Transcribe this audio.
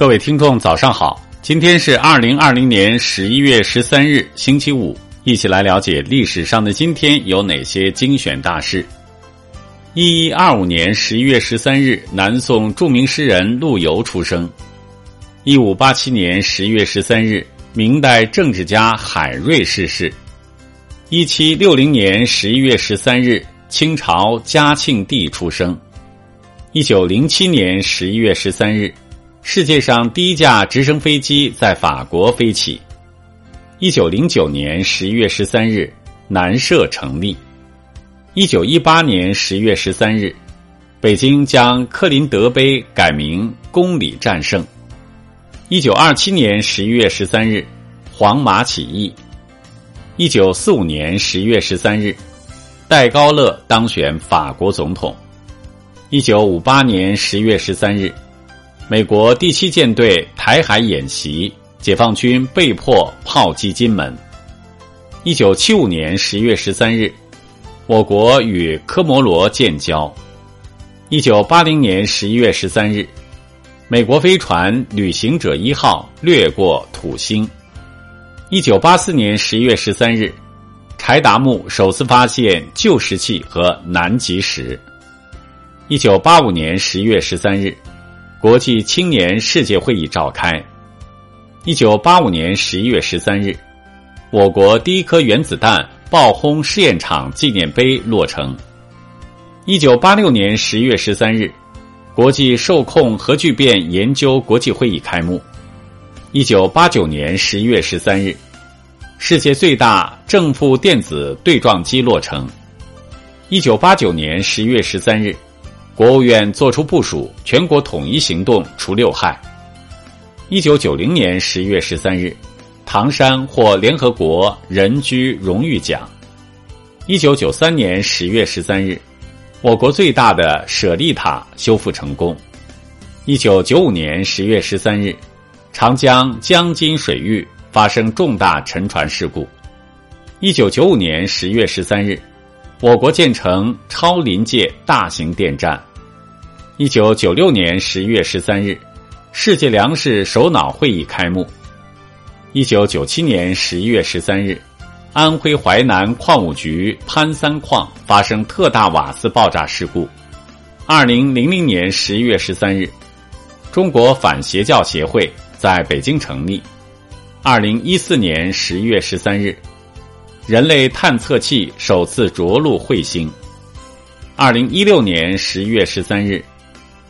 各位听众，早上好！今天是二零二零年十一月十三日，星期五。一起来了解历史上的今天有哪些精选大事。一一二五年十一月十三日，南宋著名诗人陆游出生。一五八七年十一月十三日，明代政治家海瑞逝世。一七六零年十一月十三日，清朝嘉庆帝出生。一九零七年十一月十三日。世界上第一架直升飞机在法国飞起。一九零九年十一月十三日，南社成立。一九一八年十月十三日，北京将克林德碑改名公理战胜。一九二七年十一月十三日，黄马起义。一九四五年十一月十三日，戴高乐当选法国总统。一九五八年十一月十三日。美国第七舰队台海演习，解放军被迫炮击金门。一九七五年十月十三日，我国与科摩罗建交。一九八零年十一月十三日，美国飞船旅行者一号掠过土星。一九八四年十一月十三日，柴达木首次发现旧石器和南极石。一九八五年十一月十三日。国际青年世界会议召开。一九八五年十一月十三日，我国第一颗原子弹爆轰试验场纪念碑落成。一九八六年十一月十三日，国际受控核聚变研究国际会议开幕。一九八九年十一月十三日，世界最大正负电子对撞机落成。一九八九年十一月十三日。国务院作出部署，全国统一行动除六害。一九九零年十一月十三日，唐山获联合国人居荣誉奖。一九九三年十月十三日，我国最大的舍利塔修复成功。一九九五年十月十三日，长江江津水域发生重大沉船事故。一九九五年十月十三日，我国建成超临界大型电站。一九九六年十一月十三日，世界粮食首脑会议开幕。一九九七年十一月十三日，安徽淮南矿务局潘三矿发生特大瓦斯爆炸事故。二零零零年十一月十三日，中国反邪教协会在北京成立。二零一四年十一月十三日，人类探测器首次着陆彗星。二零一六年十一月十三日。